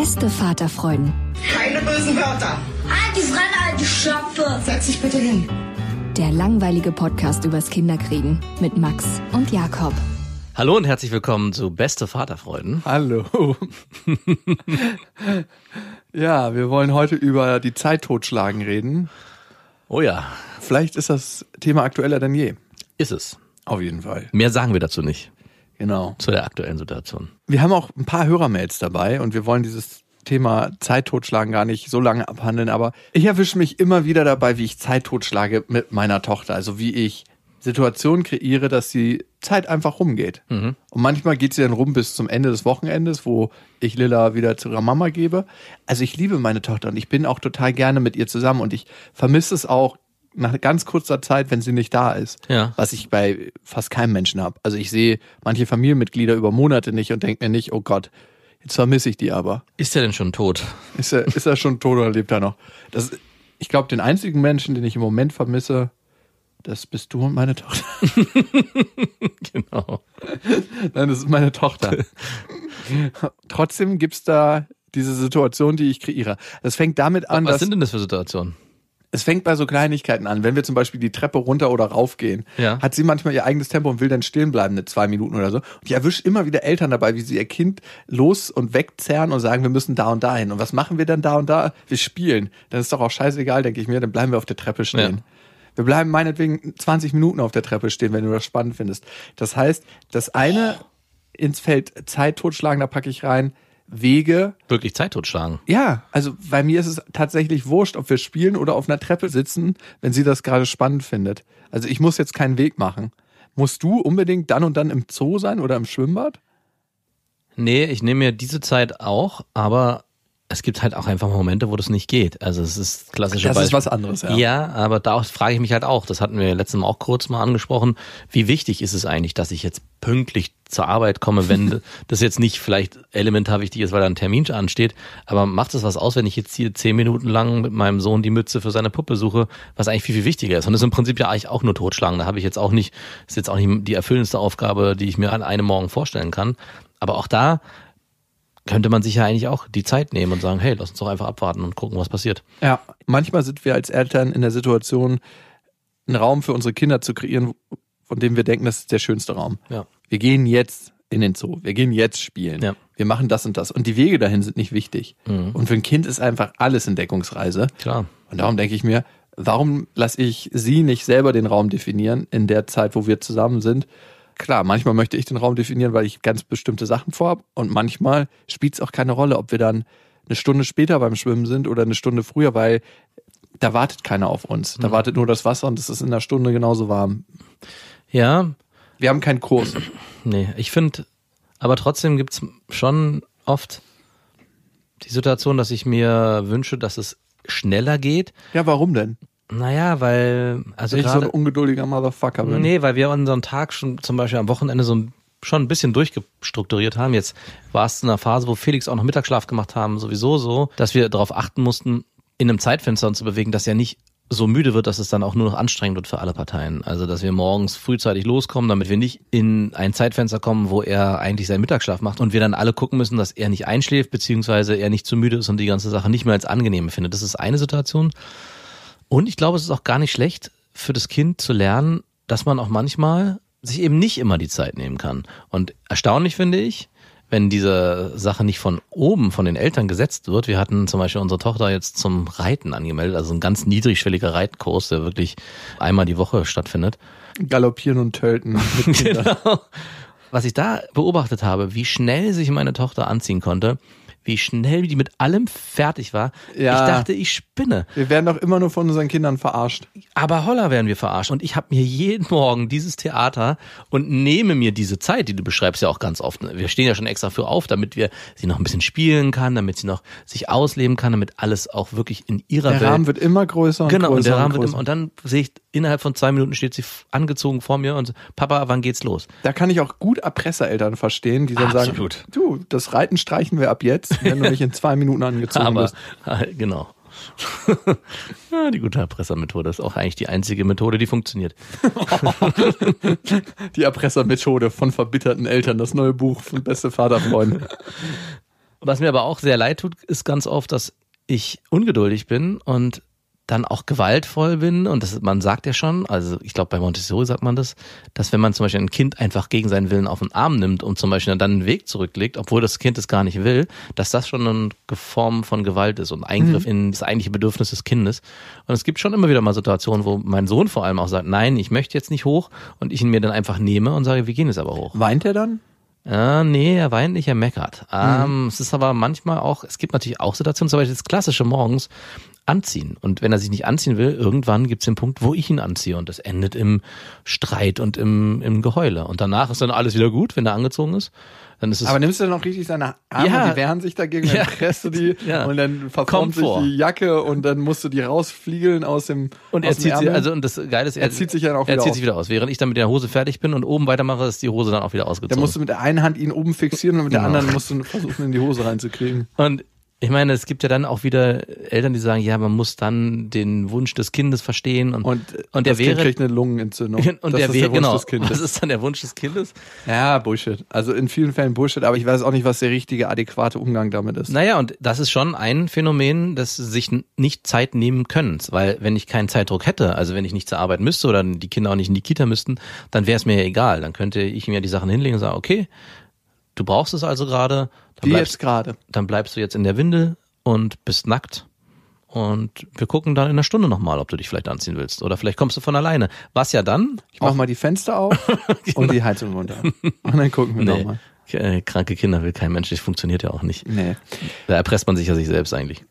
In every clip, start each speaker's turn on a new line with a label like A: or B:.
A: Beste Vaterfreuden.
B: Keine bösen Wörter.
C: Die Fremde, alte Schöpfe!
B: Setz dich bitte hin.
A: Der langweilige Podcast übers Kinderkriegen mit Max und Jakob.
D: Hallo und herzlich willkommen zu Beste Vaterfreuden.
E: Hallo. ja, wir wollen heute über die Zeit totschlagen reden.
D: Oh ja,
E: Vielleicht ist das Thema aktueller denn je.
D: ist es.
E: Auf jeden Fall.
D: Mehr sagen wir dazu nicht,
E: Genau.
D: zu der aktuellen Situation.
E: Wir haben auch ein paar Hörermails dabei und wir wollen dieses Thema Zeit totschlagen gar nicht so lange abhandeln, aber ich erwische mich immer wieder dabei, wie ich Zeit totschlage mit meiner Tochter. Also wie ich Situationen kreiere, dass die Zeit einfach rumgeht. Und manchmal geht sie dann rum bis zum Ende des Wochenendes, wo ich Lilla wieder zu ihrer Mama gebe. Also ich liebe meine Tochter und ich bin auch total gerne mit ihr zusammen und ich vermisse es auch nach ganz kurzer Zeit, wenn sie nicht da ist.
D: Ja.
E: Was ich bei fast keinem Menschen habe. Also ich sehe manche Familienmitglieder über Monate nicht und denke mir nicht, oh Gott, jetzt vermisse ich die aber.
D: Ist er denn schon tot?
E: Ist er, ist er schon tot oder lebt er noch? Das, ich glaube, den einzigen Menschen, den ich im Moment vermisse, das bist du und meine Tochter.
D: genau.
E: Nein, das ist meine Tochter. Trotzdem gibt's da diese Situation, die ich kreiere. Das fängt damit an,
D: Was
E: dass
D: sind denn das für Situationen?
E: Es fängt bei so Kleinigkeiten an. Wenn wir zum Beispiel die Treppe runter oder rauf gehen,
D: Ja.
E: hat sie manchmal ihr eigenes Tempo und will dann stehen bleiben, eine zwei Minuten oder so. Und ich erwische immer wieder Eltern dabei, wie sie ihr Kind los und wegzerren und sagen, wir müssen da und da hin. Und was machen wir dann da und da? Wir spielen. Dann ist doch auch scheißegal, denke ich mir, dann bleiben wir auf der Treppe stehen.
D: Ja.
E: Wir bleiben meinetwegen 20 Minuten auf der Treppe stehen, wenn du das spannend findest. Das heißt, das eine ins Feld Zeit totschlagen, da packe ich rein, Wege,
D: Wirklich Zeit totschlagen.
E: ja, also bei mir ist es tatsächlich wurscht, ob wir spielen oder auf einer Treppe sitzen, wenn sie das gerade spannend findet. Also ich muss jetzt keinen Weg machen. Musst du unbedingt dann und dann im Zoo sein oder im Schwimmbad?
D: Nee, ich nehme mir diese Zeit auch, aber es gibt halt auch einfach Momente, wo das nicht geht. Also es ist klassische
E: Das ist
D: Beispiel.
E: was anderes, ja.
D: Ja, aber da frage ich mich halt auch, das hatten wir letztes Mal auch kurz mal angesprochen, wie wichtig ist es eigentlich, dass ich jetzt pünktlich zur Arbeit komme, wenn das jetzt nicht vielleicht elementar wichtig ist, weil da ein Termin ansteht, aber macht es was aus, wenn ich jetzt hier zehn Minuten lang mit meinem Sohn die Mütze für seine Puppe suche, was eigentlich viel, viel wichtiger ist. Und das ist im Prinzip ja eigentlich auch nur totschlagen. Da habe ich jetzt auch nicht, ist jetzt auch nicht die erfüllendste Aufgabe, die ich mir an einem Morgen vorstellen kann. Aber auch da könnte man sich ja eigentlich auch die Zeit nehmen und sagen, hey, lass uns doch einfach abwarten und gucken, was passiert.
E: Ja, manchmal sind wir als Eltern in der Situation, einen Raum für unsere Kinder zu kreieren, von dem wir denken, das ist der schönste Raum.
D: Ja.
E: Wir gehen jetzt in den Zoo, wir gehen jetzt spielen,
D: Ja.
E: wir machen das und das. Und die Wege dahin sind nicht wichtig.
D: Mhm.
E: Und für ein Kind ist einfach alles Entdeckungsreise.
D: Klar.
E: Und darum denke ich mir, warum lasse ich sie nicht selber den Raum definieren in der Zeit, wo wir zusammen sind? Klar, manchmal möchte ich den Raum definieren, weil ich ganz bestimmte Sachen vorhabe. Und manchmal spielt es auch keine Rolle, ob wir dann eine Stunde später beim Schwimmen sind oder eine Stunde früher, weil da wartet keiner auf uns. Da wartet nur das Wasser und es ist in einer Stunde genauso warm.
D: Ja,
E: Wir haben keinen Kurs.
D: nee, ich finde, aber trotzdem gibt's schon oft die Situation, dass ich mir wünsche, dass es schneller geht.
E: Ja, warum denn?
D: Naja, weil, also
E: ich so ein ungeduldiger Motherfucker bin.
D: nee, weil wir unseren Tag schon zum Beispiel am Wochenende so ein schon ein bisschen durchgestrukturiert haben. Jetzt war es in einer Phase, wo Felix auch noch Mittagsschlaf gemacht haben, sowieso so, dass wir darauf achten mussten, in einem Zeitfenster uns zu bewegen, dass er nicht so müde wird, dass es dann auch nur noch anstrengend wird für alle Parteien. Also, dass wir morgens frühzeitig loskommen, damit wir nicht in ein Zeitfenster kommen, wo er eigentlich seinen Mittagsschlaf macht und wir dann alle gucken müssen, dass er nicht einschläft, beziehungsweise er nicht zu müde ist und die ganze Sache nicht mehr als angenehm findet. Das ist eine Situation. Und ich glaube, es ist auch gar nicht schlecht für das Kind zu lernen, dass man auch manchmal sich eben nicht immer die Zeit nehmen kann. Und erstaunlich finde ich, wenn diese Sache nicht von oben, von den Eltern gesetzt wird. Wir hatten zum Beispiel unsere Tochter jetzt zum Reiten angemeldet, also ein ganz niedrigschwelliger Reitkurs, der wirklich einmal die Woche stattfindet.
E: Galoppieren und Tölten.
D: Genau. Was ich da beobachtet habe, wie schnell sich meine Tochter anziehen konnte, wie schnell die mit allem fertig war.
E: Ja.
D: Ich dachte, ich spinne.
E: Wir werden doch immer nur von unseren Kindern verarscht.
D: Aber holla werden wir verarscht. Und ich habe mir jeden Morgen dieses Theater und nehme mir diese Zeit, die du beschreibst ja auch ganz oft. Wir stehen ja schon extra für auf, damit wir sie noch ein bisschen spielen kann, damit sie noch sich ausleben kann, damit alles auch wirklich in ihrer
E: Der
D: Welt
E: Rahmen wird immer größer und
D: Genau,
E: größer
D: und der Rahmen wird
E: größer.
D: immer, und dann sehe ich, innerhalb von zwei Minuten steht sie angezogen vor mir und Papa, wann geht's los?
E: Da kann ich auch gut Erpressereltern verstehen, die dann
D: Absolut.
E: sagen, du, das Reiten streichen wir ab jetzt, wenn du nicht in zwei Minuten angezogen
D: Aber,
E: bist.
D: genau. ja, die gute Erpressermethode ist auch eigentlich die einzige Methode, die funktioniert.
E: Die Erpressermethode von verbitterten Eltern, das neue Buch von Beste Vaterfreunde.
D: Was mir aber auch sehr leid tut, ist ganz oft, dass ich ungeduldig bin und dann auch gewaltvoll bin und das, man sagt ja schon, also ich glaube bei Montessori sagt man das, dass wenn man zum Beispiel ein Kind einfach gegen seinen Willen auf den Arm nimmt und zum Beispiel dann einen Weg zurücklegt, obwohl das Kind es gar nicht will, dass das schon eine Form von Gewalt ist und Eingriff in das eigentliche Bedürfnis des Kindes. Und es gibt schon immer wieder mal Situationen, wo mein Sohn vor allem auch sagt, nein, ich möchte jetzt nicht hoch und ich ihn mir dann einfach nehme und sage, wir gehen jetzt aber hoch.
E: Weint er dann?
D: Ja, nee, er weint nicht, er meckert. Ähm, Es ist aber manchmal auch, es gibt natürlich auch Situationen, zum Beispiel das klassische morgens anziehen. Und wenn er sich nicht anziehen will, irgendwann gibt es den Punkt, wo ich ihn anziehe. Und das endet im Streit und im, im Geheule. Und danach ist dann alles wieder gut, wenn er angezogen ist. Dann ist es
E: Aber nimmst du dann auch richtig seine Arme,
D: Ja.
E: die wehren sich dagegen,
D: Ja.
E: dann presst du die
D: Ja.
E: und dann verformt sich
D: vor.
E: die Jacke und dann musst du die rausfliegeln aus dem
D: und er
E: aus dem
D: zieht sie, also und das Geile ist,
E: Er zieht sich dann auch
D: er
E: wieder
D: zieht
E: aus.
D: sich wieder aus. Während ich dann mit der Hose fertig bin und oben weitermache, ist die Hose dann auch wieder ausgezogen.
E: musst du mit der einen Hand ihn oben fixieren und mit der
D: Genau.
E: anderen musst du versuchen, in die Hose reinzukriegen.
D: Und ich meine, es gibt ja dann auch wieder Eltern, die sagen, ja, man muss dann den Wunsch des Kindes verstehen und,
E: Und,
D: und der
E: das Kind
D: wäre
E: kriegt eine Lungenentzündung.
D: und
E: das
D: der
E: ist
D: wäre
E: Wunsch
D: genau.
E: des Kindes.
D: Was ist dann der Wunsch des Kindes?
E: Ja, Bullshit. Also in vielen Fällen Bullshit, aber ich weiß auch nicht, was der richtige, adäquate Umgang damit ist.
D: Naja, und das ist schon ein Phänomen des sich n- nicht Zeit nehmen Könnens, weil wenn ich keinen Zeitdruck hätte, also wenn ich nicht zur Arbeit müsste oder die Kinder auch nicht in die Kita müssten, dann wäre es mir ja egal. Dann könnte ich mir die Sachen hinlegen und sagen, okay, du brauchst es also gerade,
E: Wie
D: bleibst,
E: jetzt gerade.
D: dann bleibst du jetzt in der Windel und bist nackt. Und wir gucken dann in einer Stunde nochmal, ob du dich vielleicht anziehen willst. Oder vielleicht kommst du von alleine. Was ja dann
E: Ich mach mal die Fenster auf und die Heizung runter. Und dann gucken wir
D: Nee,
E: nochmal.
D: äh, kranke Kinder will kein Mensch, das funktioniert ja auch nicht.
E: Nee.
D: Da erpresst man sich ja sich selbst eigentlich.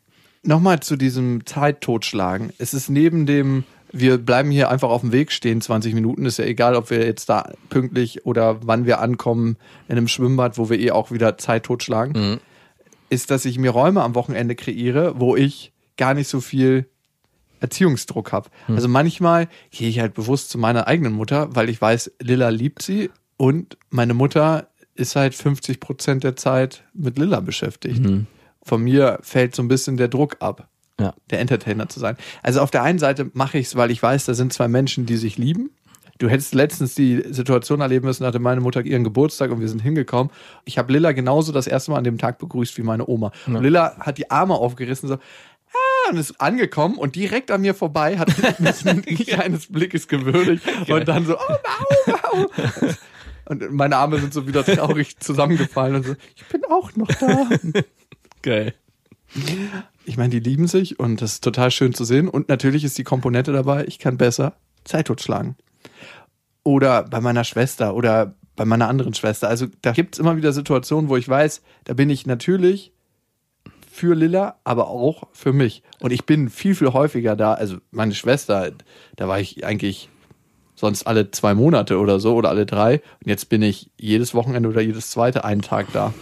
E: Nochmal zu diesem Zeittotschlagen. Es ist neben dem, wir bleiben hier einfach auf dem Weg stehen, 20 Minuten, ist ja egal, ob wir jetzt da pünktlich oder wann wir ankommen in einem Schwimmbad, wo wir eh auch wieder Zeit totschlagen, ist, dass ich mir Räume am Wochenende kreiere, wo ich gar nicht so viel Erziehungsdruck habe. Also manchmal gehe ich halt bewusst zu meiner eigenen Mutter, weil ich weiß, Lilla liebt sie und meine Mutter ist halt 50 Prozent der Zeit mit Lilla beschäftigt. Von mir fällt so ein bisschen der Druck ab,
D: Ja.
E: der Entertainer zu sein. Also auf der einen Seite mache ich es, weil ich weiß, da sind zwei Menschen, die sich lieben. Du hättest letztens die Situation erleben müssen, hatte meine Mutter ihren Geburtstag und wir sind hingekommen. Ich habe Lilla genauso das erste Mal an dem Tag begrüßt wie meine Oma. Und Lilla hat die Arme aufgerissen, so, ah, und ist angekommen und direkt an mir vorbei, hat mich ein kleines Blickes gewürdigt und dann so, oh, wow, wow. Und meine Arme sind so wieder traurig zusammengefallen und so, ich bin auch noch da.
D: Geil.
E: Ich meine, die lieben sich und das ist total schön zu sehen. Und natürlich ist die Komponente dabei, ich kann besser Zeit totschlagen. Oder bei meiner Schwester oder bei meiner anderen Schwester. Also da gibt es immer wieder Situationen, wo ich weiß, da bin ich natürlich für Lilla, aber auch für mich. Und ich bin viel, viel häufiger da. Also meine Schwester, da war ich eigentlich sonst alle zwei Monate oder so oder alle drei. Und jetzt bin ich jedes Wochenende oder jedes zweite einen Tag da.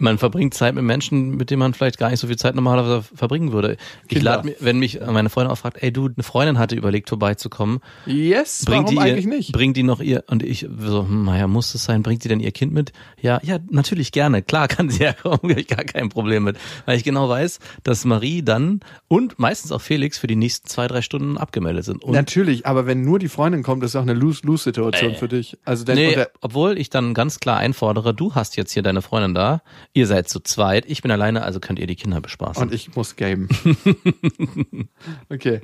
D: Man verbringt Zeit mit Menschen, mit denen man vielleicht gar nicht so viel Zeit normalerweise verbringen würde. Ich lade mir, wenn mich meine Freundin auch fragt, ey du, eine Freundin hatte überlegt vorbeizukommen,
E: Yes,
D: bringt
E: warum
D: die
E: eigentlich
D: ihr,
E: nicht?
D: bringt die noch ihr und ich so, hm, naja, muss es sein, bringt die denn ihr Kind mit? Ja, ja, natürlich gerne, klar kann sie ja kommen, ich gar kein Problem mit, weil ich genau weiß, dass Marie dann und meistens auch Felix für die nächsten zwei drei Stunden abgemeldet sind. Und
E: Natürlich, aber wenn nur die Freundin kommt, ist auch eine Lose-Lose-Situation für dich. Also
D: Nee, obwohl ich dann ganz klar einfordere, du hast jetzt hier deine Freundin da, ihr seid zu zweit, ich bin alleine, also könnt ihr die Kinder bespaßen.
E: und ich muss gamen. okay.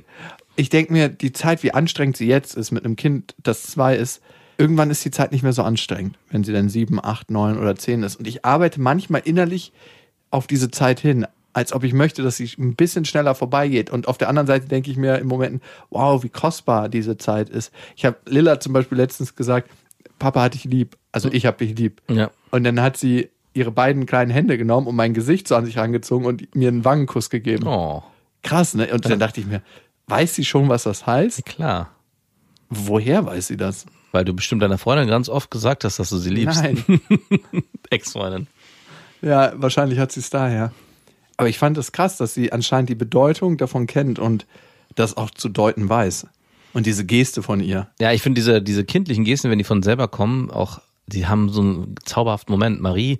E: Ich denke mir, die Zeit, wie anstrengend sie jetzt ist mit einem Kind, das zwei ist, irgendwann ist die Zeit nicht mehr so anstrengend, wenn sie dann sieben, acht, neun oder zehn ist. Und ich arbeite manchmal innerlich auf diese Zeit hin, als ob ich möchte, dass sie ein bisschen schneller vorbeigeht. Und auf der anderen Seite denke ich mir im Moment, wow, wie kostbar diese Zeit ist. Ich habe Lilla zum Beispiel letztens gesagt, Papa hat dich lieb. Also ich habe dich lieb.
D: Ja.
E: Und dann hat sie ihre beiden kleinen Hände genommen und mein Gesicht so an sich rangezogen und mir einen Wangenkuss gegeben.
D: Oh,
E: Krass, ne? Und dann dachte ich mir, weiß sie schon, was das heißt?
D: klar.
E: Woher weiß sie das?
D: Weil du bestimmt deiner Freundin ganz oft gesagt hast, dass du sie liebst.
E: Nein.
D: Ex-Freundin.
E: Ja, wahrscheinlich hat sie es daher. Aber ich fand es krass, dass sie anscheinend die Bedeutung davon kennt und das auch zu deuten weiß. Und diese Geste von ihr.
D: Ja, ich finde diese, diese kindlichen Gesten, wenn die von selber kommen, auch, die haben so einen zauberhaften Moment. Marie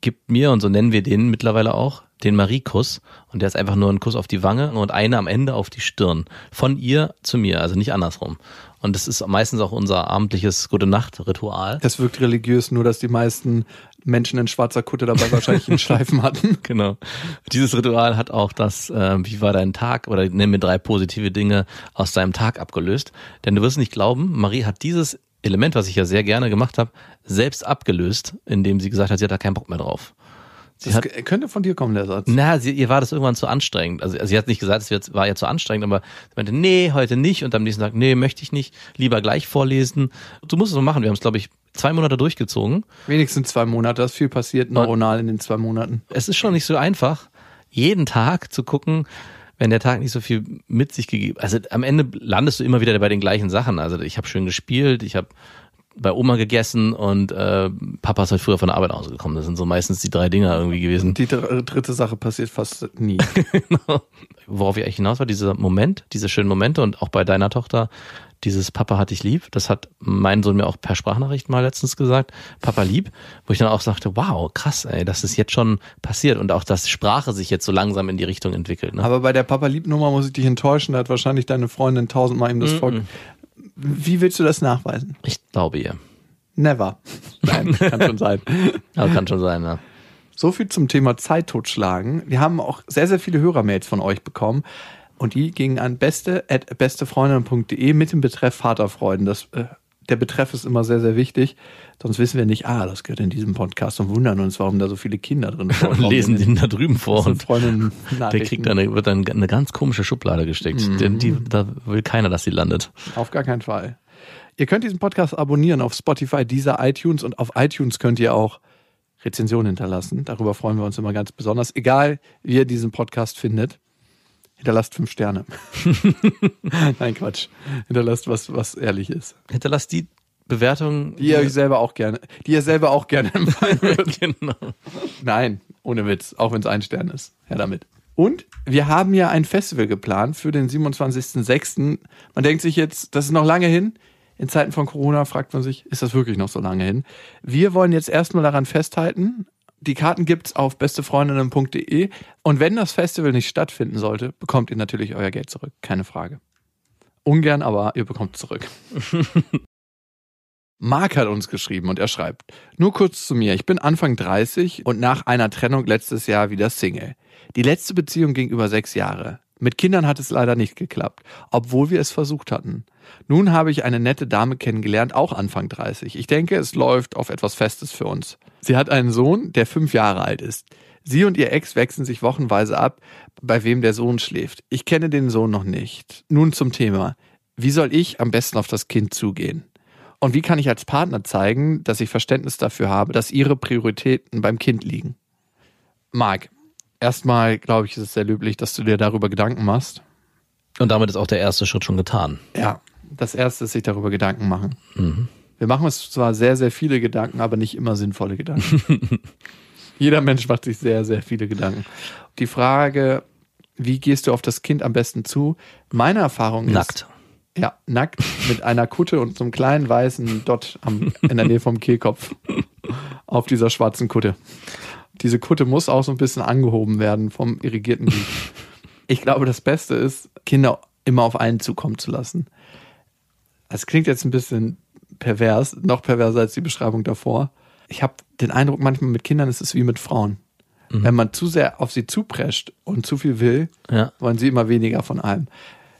D: gibt mir, und so nennen wir den mittlerweile auch, den Marie-Kuss. Und der ist einfach nur ein Kuss auf die Wange und eine am Ende auf die Stirn. Von ihr zu mir, also nicht andersrum. Und das ist meistens auch unser abendliches Gute-Nacht-Ritual.
E: Das wirkt religiös, nur dass die meisten Menschen in schwarzer Kutte dabei wahrscheinlich einen Schleifen hatten.
D: Genau. Dieses Ritual hat auch das, äh, wie war dein Tag, oder nenn mir drei positive Dinge aus deinem Tag abgelöst. Denn du wirst nicht glauben, Marie hat dieses Element, was ich ja sehr gerne gemacht habe, selbst abgelöst, indem sie gesagt hat, sie hat da keinen Bock mehr drauf. Sie
E: Das
D: hat,
E: könnte von dir kommen, der Satz.
D: na, sie, ihr war das irgendwann zu anstrengend. Also, also sie hat nicht gesagt, es wird- war ja zu anstrengend, aber sie meinte, nee, heute nicht. Und am nächsten Tag, nee, möchte ich nicht. Lieber gleich vorlesen. Du musst es so machen. Wir haben es, glaube ich, zwei Monate durchgezogen.
E: Wenigstens zwei Monate, da ist viel passiert neuronal in den zwei Monaten.
D: es ist schon nicht so einfach, jeden Tag zu gucken, wenn der Tag nicht so viel mit sich gegeben. Also am Ende landest du immer wieder bei den gleichen Sachen. Also ich habe schön gespielt, ich habe bei Oma gegessen und äh, Papa ist halt früher von der Arbeit ausgekommen. Das sind so meistens die drei Dinger irgendwie gewesen.
E: Die dr- dritte Sache passiert fast nie.
D: Worauf ich eigentlich hinaus war, dieser Moment, diese schönen Momente und auch bei deiner Tochter, dieses Papa hat dich lieb, das hat mein Sohn mir auch per Sprachnachricht mal letztens gesagt, Papa lieb, wo ich dann auch sagte, wow, krass, ey, das jetzt schon passiert und auch, dass Sprache sich jetzt so langsam in die Richtung entwickelt. Ne?
E: Aber bei der Papa-Lieb-Nummer muss ich dich enttäuschen, da hat wahrscheinlich deine Freundin tausendmal ihm das vor. Wie willst du das nachweisen?
D: Ich glaube ihr.
E: Never. Nein, kann schon sein.
D: Aber kann schon sein, ne?
E: So viel zum Thema Zeit totschlagen. Wir haben auch sehr, sehr viele Hörermails von euch bekommen. Und die gingen an beste at bestefreundin.de mit dem Betreff Vaterfreuden. Das, äh, der Betreff ist immer sehr, sehr wichtig. Sonst wissen wir nicht, ah, das gehört in diesem Podcast und wundern uns, warum da so viele Kinder drin
D: Und
E: vorkommen.
D: lesen den da drüben vor
E: und
D: und
E: Freundinnen
D: der kriegt dann, wird dann eine ganz komische Schublade gesteckt. Denn die, da will keiner, dass sie landet.
E: Auf gar keinen Fall. Ihr könnt diesen Podcast abonnieren auf Spotify, dieser iTunes und auf iTunes könnt ihr auch Rezensionen hinterlassen. Darüber freuen wir uns immer ganz besonders. Egal, wie ihr diesen Podcast findet, hinterlasst fünf Sterne. Nein, Quatsch. Hinterlasst was, was ehrlich ist.
D: Hinterlasst die Bewertung.
E: Die ihr euch selber auch gerne, die ihr selber auch gerne empfehlen würdet.
D: genau.
E: Nein, ohne Witz, auch wenn es ein Stern ist. Her damit. Und wir haben ja ein Festival geplant für den 27.06. Man denkt sich jetzt, das ist noch lange hin. In Zeiten von Corona fragt man sich, ist das wirklich noch so lange hin? Wir wollen jetzt erstmal daran festhalten, die Karten gibt's auf bestefreundinnen.de und wenn das Festival nicht stattfinden sollte, bekommt ihr natürlich euer Geld zurück, keine Frage. Ungern, aber ihr bekommt zurück. Marc hat uns geschrieben und er schreibt, nur kurz zu mir, ich bin Anfang 30 und nach einer Trennung letztes Jahr wieder Single. Die letzte Beziehung ging über sechs Jahre. Mit Kindern hat es leider nicht geklappt, obwohl wir es versucht hatten. Nun habe ich eine nette Dame kennengelernt, auch Anfang 30. Ich denke, es läuft auf etwas Festes für uns. Sie hat einen Sohn, der fünf Jahre alt ist. Sie und ihr Ex wechseln sich wochenweise ab, bei wem der Sohn schläft. Ich kenne den Sohn noch nicht. Nun zum Thema. Wie soll ich am besten auf das Kind zugehen? Und wie kann ich als Partner zeigen, dass ich Verständnis dafür habe, dass ihre Prioritäten beim Kind liegen? Marc, erstmal glaube ich, ist es sehr löblich, dass du dir darüber Gedanken machst.
D: Und damit ist auch der erste Schritt schon getan.
E: Ja, das erste ist sich darüber Gedanken machen. Wir machen uns zwar sehr, sehr viele Gedanken, aber nicht immer sinnvolle Gedanken. Jeder Mensch macht sich sehr, sehr viele Gedanken. Die Frage, wie gehst du auf das Kind am besten zu? Meine Erfahrung ist.
D: Nackt.
E: Ja, nackt mit einer Kutte und so einem kleinen weißen Dot am, in der Nähe vom Kehlkopf auf dieser schwarzen Kutte. Diese Kutte muss auch so ein bisschen angehoben werden vom irrigierten Glied. Ich glaube, das Beste ist, Kinder immer auf einen zukommen zu lassen. Das klingt jetzt ein bisschen pervers, noch perverser als die Beschreibung davor. Ich habe den Eindruck, manchmal mit Kindern ist es wie mit Frauen. Wenn man zu sehr auf sie zuprescht und zu viel will,
D: Ja.
E: wollen sie immer weniger von allem.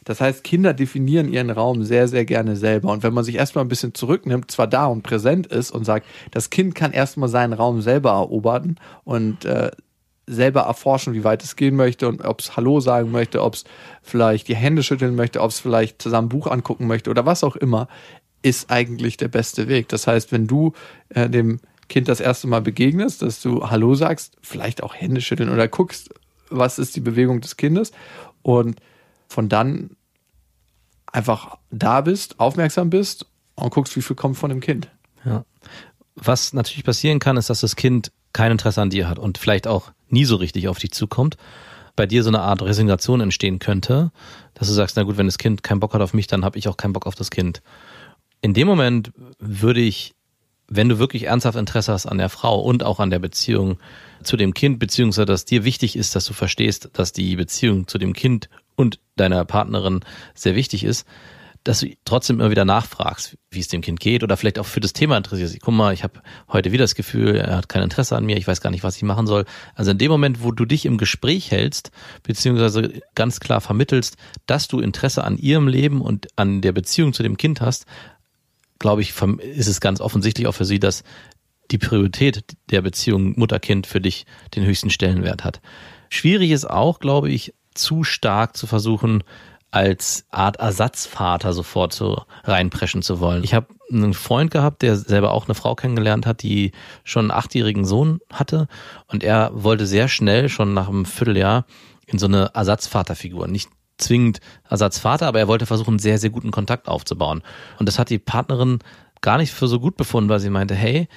E: Das heißt, Kinder definieren ihren Raum sehr, sehr gerne selber. Und wenn man sich erstmal ein bisschen zurücknimmt, zwar da und präsent ist und sagt, das Kind kann erstmal seinen Raum selber erobern und äh, selber erforschen, wie weit es gehen möchte und ob es Hallo sagen möchte, ob es vielleicht die Hände schütteln möchte, ob es vielleicht zusammen ein Buch angucken möchte oder was auch immer, ist eigentlich der beste Weg. Das heißt, wenn du äh, dem Kind das erste Mal begegnest, dass du Hallo sagst, vielleicht auch Hände schütteln oder guckst, was ist die Bewegung des Kindes und von dann einfach da bist, aufmerksam bist und guckst, wie viel kommt von dem Kind.
D: Ja. Was natürlich passieren kann, ist, dass das Kind kein Interesse an dir hat und vielleicht auch nie so richtig auf dich zukommt. Bei dir so eine Art Resignation entstehen könnte, dass du sagst, na gut, wenn das Kind keinen Bock hat auf mich, dann habe ich auch keinen Bock auf das Kind. In dem Moment würde ich, wenn du wirklich ernsthaft Interesse hast an der Frau und auch an der Beziehung zu dem Kind, beziehungsweise dass dir wichtig ist, dass du verstehst, dass die Beziehung zu dem Kind und deiner Partnerin sehr wichtig ist, dass du trotzdem immer wieder nachfragst, wie es dem Kind geht oder vielleicht auch für das Thema interessierst. Guck mal, ich habe heute wieder das Gefühl, er hat kein Interesse an mir, ich weiß gar nicht, was ich machen soll. Also in dem Moment, wo du dich im Gespräch hältst, beziehungsweise ganz klar vermittelst, dass du Interesse an ihrem Leben und an der Beziehung zu dem Kind hast, glaube ich, ist es ganz offensichtlich auch für sie, dass die Priorität der Beziehung Mutter-Kind für dich den höchsten Stellenwert hat. Schwierig ist auch, glaube ich, zu stark zu versuchen, als Art Ersatzvater sofort so reinpreschen zu wollen. Ich habe einen Freund gehabt, der selber auch eine Frau kennengelernt hat, die schon einen achtjährigen Sohn hatte und er wollte sehr schnell, schon nach einem Vierteljahr, in so eine Ersatzvaterfigur. Nicht zwingend Ersatzvater, aber er wollte versuchen, sehr, sehr guten Kontakt aufzubauen. Und das hat die Partnerin gar nicht für so gut befunden, weil sie meinte, hey,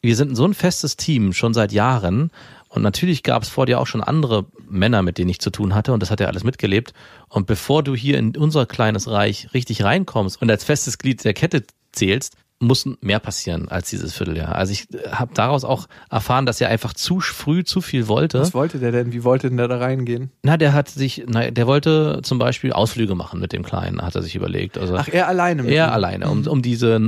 D: wir sind so ein festes Team schon seit Jahren und natürlich gab es vor dir auch schon andere Männer, mit denen ich zu tun hatte und das hat er alles mitgelebt. Und bevor du hier in unser kleines Reich richtig reinkommst und als festes Glied der Kette zählst, muss mehr passieren als dieses Vierteljahr. Also ich habe daraus auch erfahren, dass er einfach zu früh zu viel wollte.
E: Was wollte der denn? Wie wollte denn der da reingehen?
D: Na, der hat sich, na, der wollte zum Beispiel Ausflüge machen mit dem Kleinen, hat er sich überlegt. Also
E: Ach, er alleine?
D: Mit er ihm. alleine, um, um diese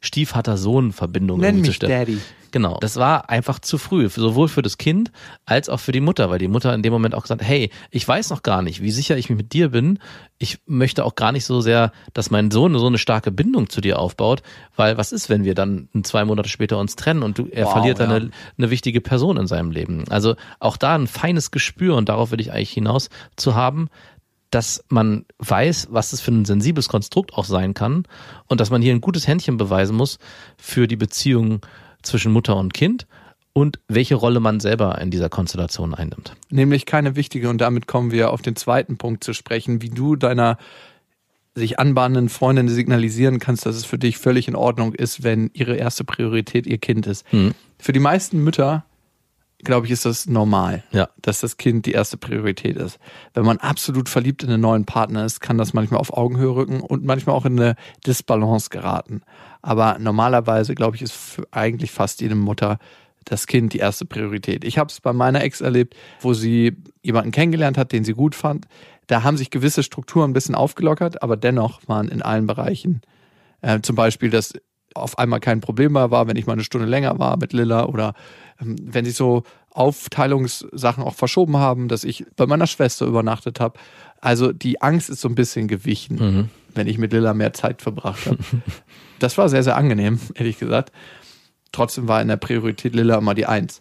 D: Stiefvater-Sohn-Verbindung
E: Nenn mich Daddy.
D: Genau. Das war einfach zu früh, sowohl für das Kind als auch für die Mutter, weil die Mutter in dem Moment auch gesagt, hey, ich weiß noch gar nicht, wie sicher ich mich mit dir bin. Ich möchte auch gar nicht so sehr, dass mein Sohn so eine starke Bindung zu dir aufbaut, weil was ist, wenn wir dann zwei Monate später uns trennen und du, er wow, verliert dann ja. eine, eine wichtige Person in seinem Leben. Also auch da ein feines Gespür und darauf will ich eigentlich hinaus zu haben, dass man weiß, was das für ein sensibles Konstrukt auch sein kann und dass man hier ein gutes Händchen beweisen muss für die Beziehung zwischen Mutter und Kind und welche Rolle man selber in dieser Konstellation einnimmt.
E: Nämlich keine wichtige und damit kommen wir auf den zweiten Punkt zu sprechen, wie du deiner sich anbahnenden Freundin signalisieren kannst, dass es für dich völlig in Ordnung ist, wenn ihre erste Priorität ihr Kind ist. Mhm. Für die meisten Mütter glaube ich, ist das normal,
D: ja.
E: dass das Kind die erste Priorität ist. Wenn man absolut verliebt in einen neuen Partner ist, kann das manchmal auf Augenhöhe rücken und manchmal auch in eine Disbalance geraten. Aber normalerweise, glaube ich, ist eigentlich fast jede Mutter das Kind die erste Priorität. Ich habe es bei meiner Ex erlebt, wo sie jemanden kennengelernt hat, den sie gut fand. Da haben sich gewisse Strukturen ein bisschen aufgelockert, aber dennoch waren in allen Bereichen äh, zum Beispiel, dass auf einmal kein Problem mehr war, wenn ich mal eine Stunde länger war mit Lilla oder ähm, wenn sich so Aufteilungssachen auch verschoben haben, dass ich bei meiner Schwester übernachtet habe. Also die Angst ist so ein bisschen gewichen, mhm. wenn ich mit Lilla mehr Zeit verbracht habe. das war sehr, sehr angenehm, ehrlich gesagt. Trotzdem war in der Priorität Lilla immer die Eins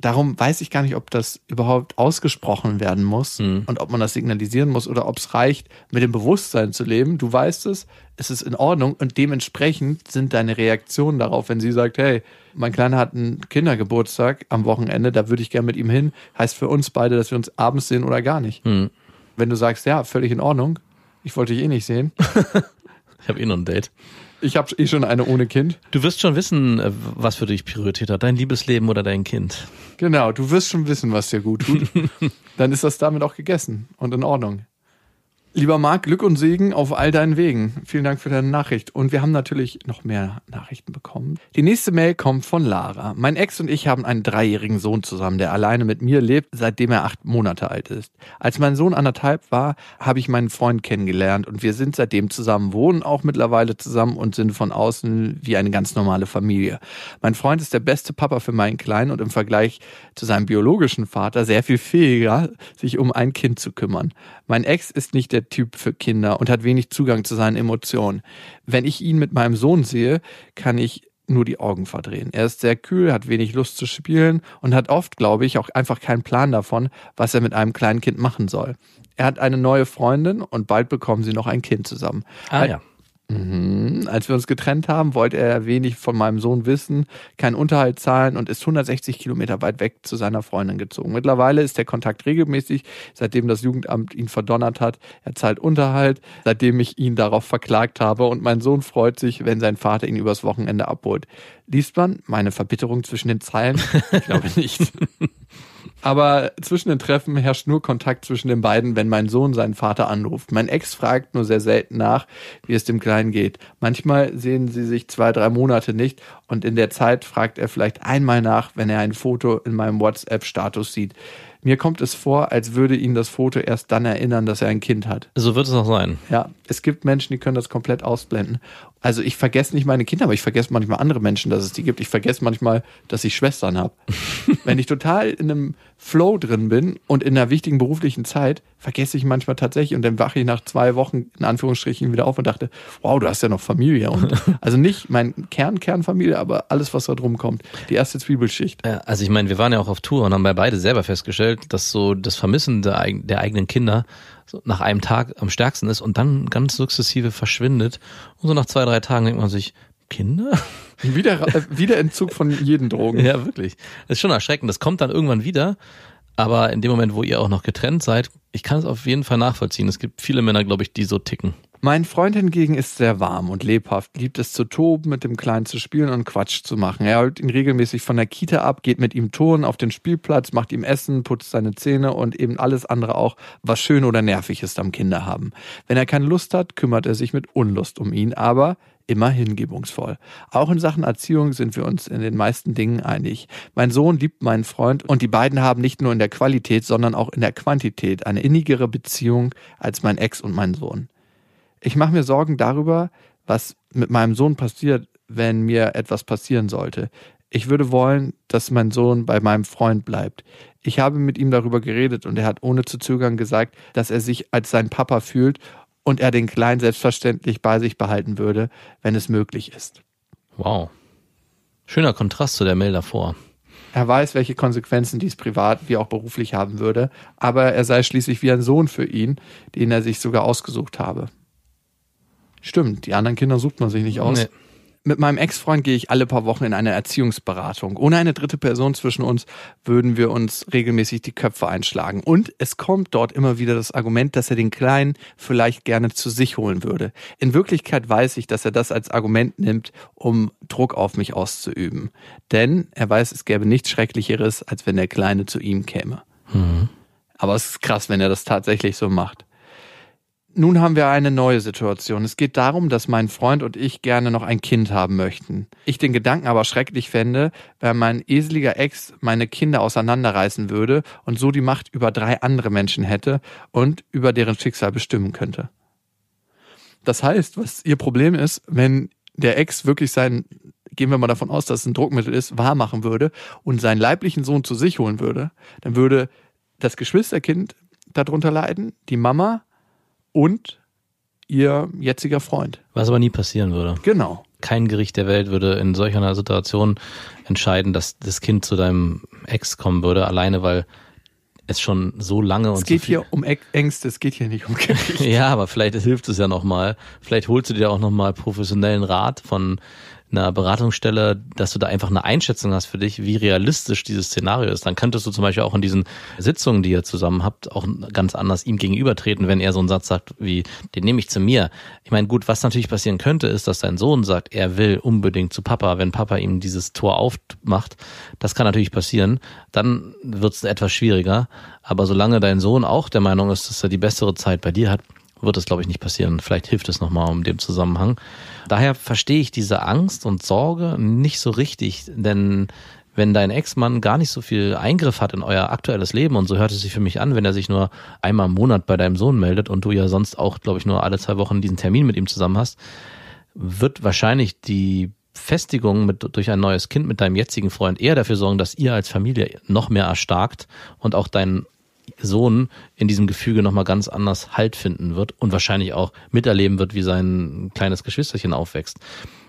E: darum weiß ich gar nicht, ob das überhaupt ausgesprochen werden muss mhm. und ob man das signalisieren muss oder ob es reicht, mit dem Bewusstsein zu leben. Du weißt es, es ist in Ordnung und dementsprechend sind deine Reaktionen darauf, wenn sie sagt, hey, mein Kleiner hat einen Kindergeburtstag am Wochenende, da würde ich gerne mit ihm hin, heißt für uns beide, dass wir uns abends sehen oder gar nicht. Mhm. Wenn du sagst, ja, völlig in Ordnung, ich wollte dich eh nicht sehen.
D: ich habe eh noch ein Date.
E: Ich habe eh schon eine ohne Kind.
D: Du wirst schon wissen, äh, was für dich Priorität hat, dein Liebesleben oder dein Kind.
E: Genau, du wirst schon wissen, was dir gut tut. Dann ist das damit auch gegessen und in Ordnung. Lieber Marc, Glück und Segen auf all deinen Wegen. Vielen Dank für deine Nachricht. Und wir haben natürlich noch mehr Nachrichten bekommen. Die nächste Mail kommt von Lara. Mein Ex und ich haben einen dreijährigen Sohn zusammen, der alleine mit mir lebt, seitdem er acht Monate alt ist. Als mein Sohn anderthalb war, habe ich meinen Freund kennengelernt und wir sind seitdem zusammen, wohnen auch mittlerweile zusammen und sind von außen wie eine ganz normale Familie. Mein Freund ist der beste Papa für meinen Kleinen und im Vergleich zu seinem biologischen Vater sehr viel fähiger, sich um ein Kind zu kümmern. Mein Ex ist nicht der der Typ für Kinder und hat wenig Zugang zu seinen Emotionen. Wenn ich ihn mit meinem Sohn sehe, kann ich nur die Augen verdrehen. Er ist sehr kühl, hat wenig Lust zu spielen und hat oft, glaube ich, auch einfach keinen Plan davon, was er mit einem kleinen Kind machen soll. Er hat eine neue Freundin und bald bekommen sie noch ein Kind zusammen.
D: Ah ja.
E: Mhm. Als wir uns getrennt haben, wollte er wenig von meinem Sohn wissen, keinen Unterhalt zahlen und ist 160 Kilometer weit weg zu seiner Freundin gezogen. Mittlerweile ist der Kontakt regelmäßig, seitdem das Jugendamt ihn verdonnert hat. Er zahlt Unterhalt, seitdem ich ihn darauf verklagt habe und mein Sohn freut sich, wenn sein Vater ihn übers Wochenende abholt. Liest man meine Verbitterung zwischen den Zeilen? Ich glaube nicht. Aber zwischen den Treffen herrscht nur Kontakt zwischen den beiden, wenn mein Sohn seinen Vater anruft. Mein Ex fragt nur sehr selten nach, wie es dem Kleinen geht. Manchmal sehen sie sich zwei, drei Monate nicht und in der Zeit fragt er vielleicht einmal nach, wenn er ein Foto in meinem WhatsApp-Status sieht. Mir kommt es vor, als würde ihn das Foto erst dann erinnern, dass er ein Kind hat.
D: So wird es auch sein.
E: Ja, es gibt Menschen, die können das komplett ausblenden. Also ich vergesse nicht meine Kinder, aber ich vergesse manchmal andere Menschen, dass es die gibt. Ich vergesse manchmal, dass ich Schwestern habe. Wenn ich total in einem Flow drin bin und in einer wichtigen beruflichen Zeit, vergesse ich manchmal tatsächlich und dann wache ich nach zwei Wochen in Anführungsstrichen wieder auf und dachte, wow, du hast ja noch Familie. Und also nicht mein Kern, Kernfamilie, aber alles, was da drum kommt. Die erste Zwiebelschicht.
D: Ja, also ich meine, wir waren ja auch auf Tour und haben bei beide selber festgestellt, dass so das Vermissen der, der eigenen Kinder so nach einem Tag am stärksten ist und dann ganz sukzessive verschwindet. Und so nach zwei, drei Tagen denkt man sich, Kinder?
E: Wieder, äh, Wiederentzug von jeden Drogen.
D: Ja, wirklich. Das ist schon erschreckend. Das kommt dann irgendwann wieder. Aber in dem Moment, wo ihr auch noch getrennt seid, ich kann es auf jeden Fall nachvollziehen. Es gibt viele Männer, glaube ich, die so ticken.
E: Mein Freund hingegen ist sehr warm und lebhaft, liebt es zu toben, mit dem Kleinen zu spielen und Quatsch zu machen. Er holt ihn regelmäßig von der Kita ab, geht mit ihm turnen auf den Spielplatz, macht ihm Essen, putzt seine Zähne und eben alles andere auch, was schön oder nervig ist am Kinderhaben. Wenn er keine Lust hat, kümmert er sich mit Unlust um ihn, aber immer hingebungsvoll. Auch in Sachen Erziehung sind wir uns in den meisten Dingen einig. Mein Sohn liebt meinen Freund und die beiden haben nicht nur in der Qualität, sondern auch in der Quantität eine innigere Beziehung als mein Ex und mein Sohn. Ich mache mir Sorgen darüber, was mit meinem Sohn passiert, wenn mir etwas passieren sollte. Ich würde wollen, dass mein Sohn bei meinem Freund bleibt. Ich habe mit ihm darüber geredet und er hat ohne zu zögern gesagt, dass er sich als sein Papa fühlt und er den Kleinen selbstverständlich bei sich behalten würde, wenn es möglich ist.
D: Wow. Schöner Kontrast zu der Mail davor.
E: Er weiß, welche Konsequenzen dies privat wie auch beruflich haben würde, aber er sei schließlich wie ein Sohn für ihn, den er sich sogar ausgesucht habe. Stimmt, die anderen Kinder sucht man sich nicht aus.
D: Nee.
E: Mit meinem Ex-Freund gehe ich alle paar Wochen in eine Erziehungsberatung. Ohne eine dritte Person zwischen uns würden wir uns regelmäßig die Köpfe einschlagen. Und es kommt dort immer wieder das Argument, dass er den Kleinen vielleicht gerne zu sich holen würde. In Wirklichkeit weiß ich, dass er das als Argument nimmt, um Druck auf mich auszuüben. Denn er weiß, es gäbe nichts Schrecklicheres, als wenn der Kleine zu ihm käme. Aber es ist krass, wenn er das tatsächlich so macht. Nun haben wir eine neue Situation. Es geht darum, dass mein Freund und ich gerne noch ein Kind haben möchten. Ich den Gedanken aber schrecklich fände, wenn mein eseliger Ex meine Kinder auseinanderreißen würde und so die Macht über drei andere Menschen hätte und über deren Schicksal bestimmen könnte. Das heißt, was ihr Problem ist, wenn der Ex wirklich sein, gehen wir mal davon aus, dass es ein Druckmittel ist, wahr machen würde und seinen leiblichen Sohn zu sich holen würde, dann würde das Geschwisterkind darunter leiden, die Mama und ihr jetziger Freund.
D: Was aber nie passieren würde.
E: Genau.
D: Kein Gericht der Welt würde in solch einer Situation entscheiden, dass das Kind zu deinem Ex kommen würde, alleine weil es schon so lange und
E: Es geht
D: so
E: hier um Ängste, es geht hier nicht um Gericht.
D: Ja, aber vielleicht hilft es ja nochmal. Vielleicht holst du dir auch nochmal professionellen Rat von einer Beratungsstelle, dass du da einfach eine Einschätzung hast für dich, wie realistisch dieses Szenario ist. Dann könntest du zum Beispiel auch in diesen Sitzungen, die ihr zusammen habt, auch ganz anders ihm gegenübertreten, wenn er so einen Satz sagt wie, den nehme ich zu mir. Ich meine, gut, was natürlich passieren könnte, ist, dass dein Sohn sagt, er will unbedingt zu Papa, wenn Papa ihm dieses Tor aufmacht. Das kann natürlich passieren. Dann wird es etwas schwieriger. Aber solange dein Sohn auch der Meinung ist, dass er die bessere Zeit bei dir hat, wird es, glaube ich, nicht passieren. Vielleicht hilft es nochmal um dem Zusammenhang. Daher verstehe ich diese Angst und Sorge nicht so richtig, denn wenn dein Ex-Mann gar nicht so viel Eingriff hat in euer aktuelles Leben, und so hört es sich für mich an, wenn er sich nur einmal im Monat bei deinem Sohn meldet und du ja sonst auch, glaube ich, nur alle zwei Wochen diesen Termin mit ihm zusammen hast, wird wahrscheinlich die Festigung mit, durch ein neues Kind mit deinem jetzigen Freund eher dafür sorgen, dass ihr als Familie noch mehr erstarkt und auch dein Sohn in diesem Gefüge nochmal ganz anders Halt finden wird und wahrscheinlich auch miterleben wird, wie sein kleines Geschwisterchen aufwächst.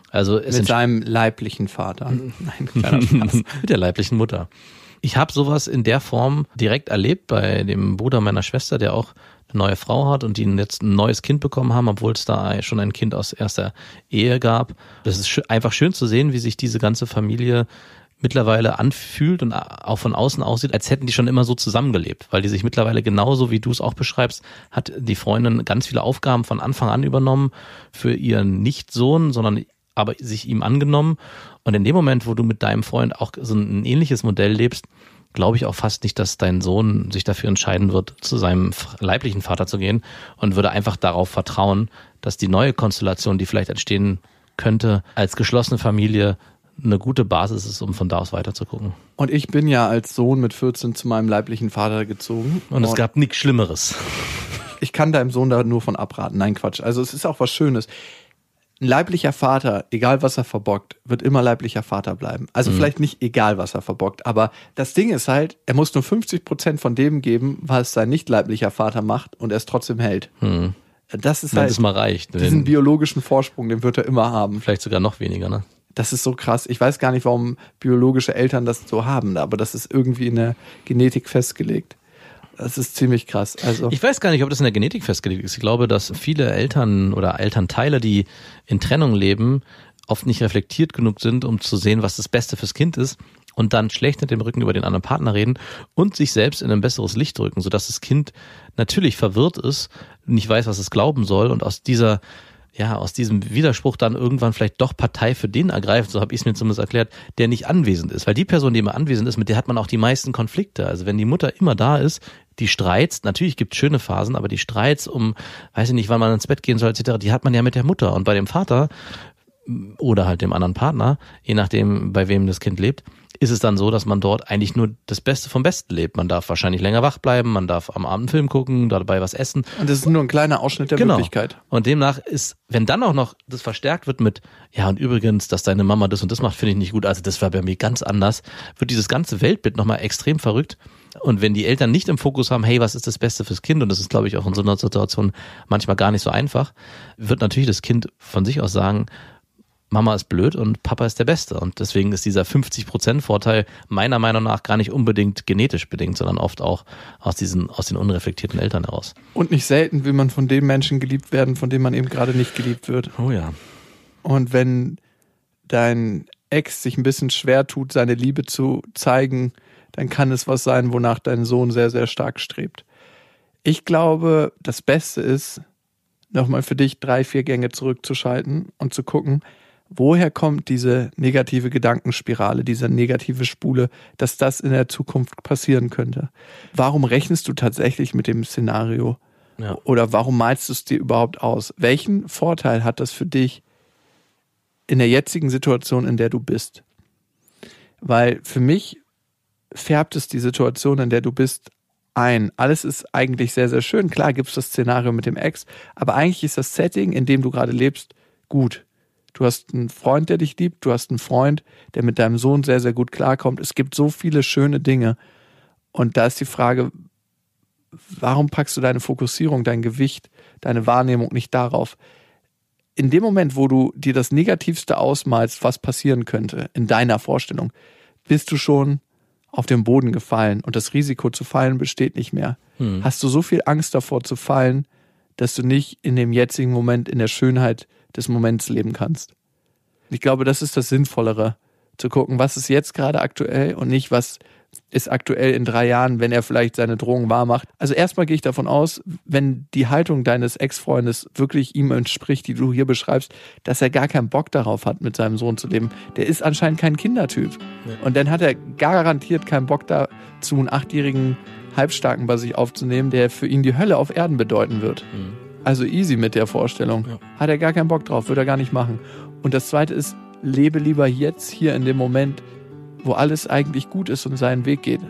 D: Also es
E: Mit seinem leiblichen Vater. Nein, kleiner Spaß.
D: mit der leiblichen Mutter. Ich habe sowas in der Form direkt erlebt bei dem Bruder meiner Schwester, der auch eine neue Frau hat und die jetzt ein neues Kind bekommen haben, obwohl es da schon ein Kind aus erster Ehe gab. Das ist einfach schön zu sehen, wie sich diese ganze Familie mittlerweile anfühlt und auch von außen aussieht, als hätten die schon immer so zusammengelebt, weil die sich mittlerweile genauso, wie du es auch beschreibst, hat die Freundin ganz viele Aufgaben von Anfang an übernommen für ihren Nicht-Sohn, sondern aber sich ihm angenommen. Und in dem Moment, wo du mit deinem Freund auch so ein ähnliches Modell lebst, glaube ich auch fast nicht, dass dein Sohn sich dafür entscheiden wird, zu seinem leiblichen Vater zu gehen und würde einfach darauf vertrauen, dass die neue Konstellation, die vielleicht entstehen könnte, als geschlossene Familie eine gute Basis ist, um von da aus weiterzugucken.
E: Und ich bin ja als Sohn mit 14 zu meinem leiblichen Vater gezogen.
D: Und es gab nichts Schlimmeres.
E: ich kann deinem Sohn da nur von abraten. Nein, Quatsch. Also es ist auch was Schönes. Ein leiblicher Vater, egal was er verbockt, wird immer leiblicher Vater bleiben. Also vielleicht nicht egal, was er verbockt, aber das Ding ist halt, er muss nur 50 Prozent von dem geben, was sein nicht leiblicher Vater macht und er es trotzdem hält. Das ist
D: Wenn
E: halt
D: das mal reicht.
E: diesen biologischen Vorsprung, den wird er immer haben.
D: vielleicht sogar noch weniger, ne?
E: Das ist so krass. Ich weiß gar nicht, warum biologische Eltern das so haben, aber das ist irgendwie in der Genetik festgelegt. Das ist ziemlich krass. Also
D: Ich weiß gar nicht, ob das in der Genetik festgelegt ist. Ich glaube, dass viele Eltern oder Elternteile, die in Trennung leben, oft nicht reflektiert genug sind, um zu sehen, was das Beste fürs Kind ist und dann schlecht mit dem Rücken über den anderen Partner reden und sich selbst in ein besseres Licht drücken, sodass das Kind natürlich verwirrt ist, nicht weiß, was es glauben soll und aus dieser ja, aus diesem Widerspruch dann irgendwann vielleicht doch Partei für den ergreift, so habe ich es mir zumindest erklärt, der nicht anwesend ist. Weil die Person, die immer anwesend ist, mit der hat man auch die meisten Konflikte. Also wenn die Mutter immer da ist, die Streits, natürlich gibt es schöne Phasen, aber die Streits um, weiß ich nicht, wann man ins Bett gehen soll, etc., die hat man ja mit der Mutter. Und bei dem Vater oder halt dem anderen Partner, je nachdem, bei wem das Kind lebt, ist es dann so, dass man dort eigentlich nur das Beste vom Besten lebt. Man darf wahrscheinlich länger wach bleiben, man darf am Abend einen Film gucken, dabei was essen.
E: und das ist nur ein kleiner Ausschnitt der
D: Genau.
E: Wirklichkeit.
D: Und demnach ist, wenn dann auch noch das verstärkt wird mit, ja, und übrigens, dass deine Mama das und das macht, finde ich nicht gut, also das war bei mir ganz anders, wird dieses ganze Weltbild nochmal extrem verrückt. Und wenn die Eltern nicht im Fokus haben, hey, was ist das Beste fürs Kind, und das ist, glaube ich, auch in so einer Situation manchmal gar nicht so einfach, wird natürlich das Kind von sich aus sagen, Mama ist blöd und Papa ist der Beste. Und deswegen ist dieser 50% Vorteil meiner Meinung nach gar nicht unbedingt genetisch bedingt, sondern oft auch aus diesen, aus den unreflektierten Eltern heraus.
E: Und nicht selten will man von den Menschen geliebt werden, von denen man eben gerade nicht geliebt wird.
D: Oh ja.
E: Und wenn dein Ex sich ein bisschen schwer tut, seine Liebe zu zeigen, dann kann es was sein, wonach dein Sohn sehr, sehr stark strebt. Ich glaube, das Beste ist, nochmal für dich drei, vier Gänge zurückzuschalten und zu gucken, woher kommt diese negative Gedankenspirale, diese negative Spule, dass das in der Zukunft passieren könnte. Warum rechnest du tatsächlich mit dem Szenario?
D: Ja.
E: Oder warum malst du es dir überhaupt aus? Welchen Vorteil hat das für dich in der jetzigen Situation, in der du bist? Weil für mich färbt es die Situation, in der du bist, ein. Alles ist eigentlich sehr, sehr schön. Klar gibt es das Szenario mit dem Ex, aber eigentlich ist das Setting, in dem du gerade lebst, gut. Du hast einen Freund, der dich liebt, du hast einen Freund, der mit deinem Sohn sehr, sehr gut klarkommt. Es gibt so viele schöne Dinge. Und da ist die Frage, warum packst du deine Fokussierung, dein Gewicht, deine Wahrnehmung nicht darauf? In dem Moment, wo du dir das Negativste ausmalst, was passieren könnte, in deiner Vorstellung, bist du schon auf den Boden gefallen und das Risiko zu fallen besteht nicht mehr. Hast du so viel Angst davor zu fallen, dass du nicht in dem jetzigen Moment in der Schönheit des Moments leben kannst. Ich glaube, das ist das Sinnvollere, zu gucken, was ist jetzt gerade aktuell und nicht, was ist aktuell in drei Jahren, wenn er vielleicht seine Drohung wahr macht. Also erstmal gehe ich davon aus, wenn die Haltung deines Ex-Freundes wirklich ihm entspricht, die du hier beschreibst, dass er gar keinen Bock darauf hat, mit seinem Sohn zu leben. Der ist anscheinend kein Kindertyp. Und dann hat er garantiert keinen Bock dazu, einen achtjährigen Halbstarken bei sich aufzunehmen, der für ihn die Hölle auf Erden bedeuten wird. Also easy mit der Vorstellung.
D: Ja.
E: Hat er gar keinen Bock drauf, würde er gar nicht machen. Und das zweite ist, lebe lieber jetzt hier in dem Moment, wo alles eigentlich gut ist und seinen Weg geht.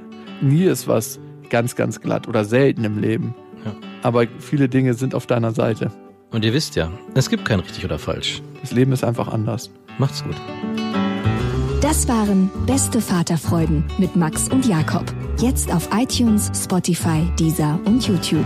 E: Nie ist was ganz, ganz glatt oder selten im Leben.
D: Ja.
E: Aber viele Dinge sind auf deiner Seite.
D: Und ihr wisst ja, es gibt kein richtig oder falsch.
E: Das Leben ist einfach anders.
D: Macht's gut.
A: Das waren Beste Vaterfreuden mit Max und Jakob. Jetzt auf iTunes, Spotify, Deezer und YouTube.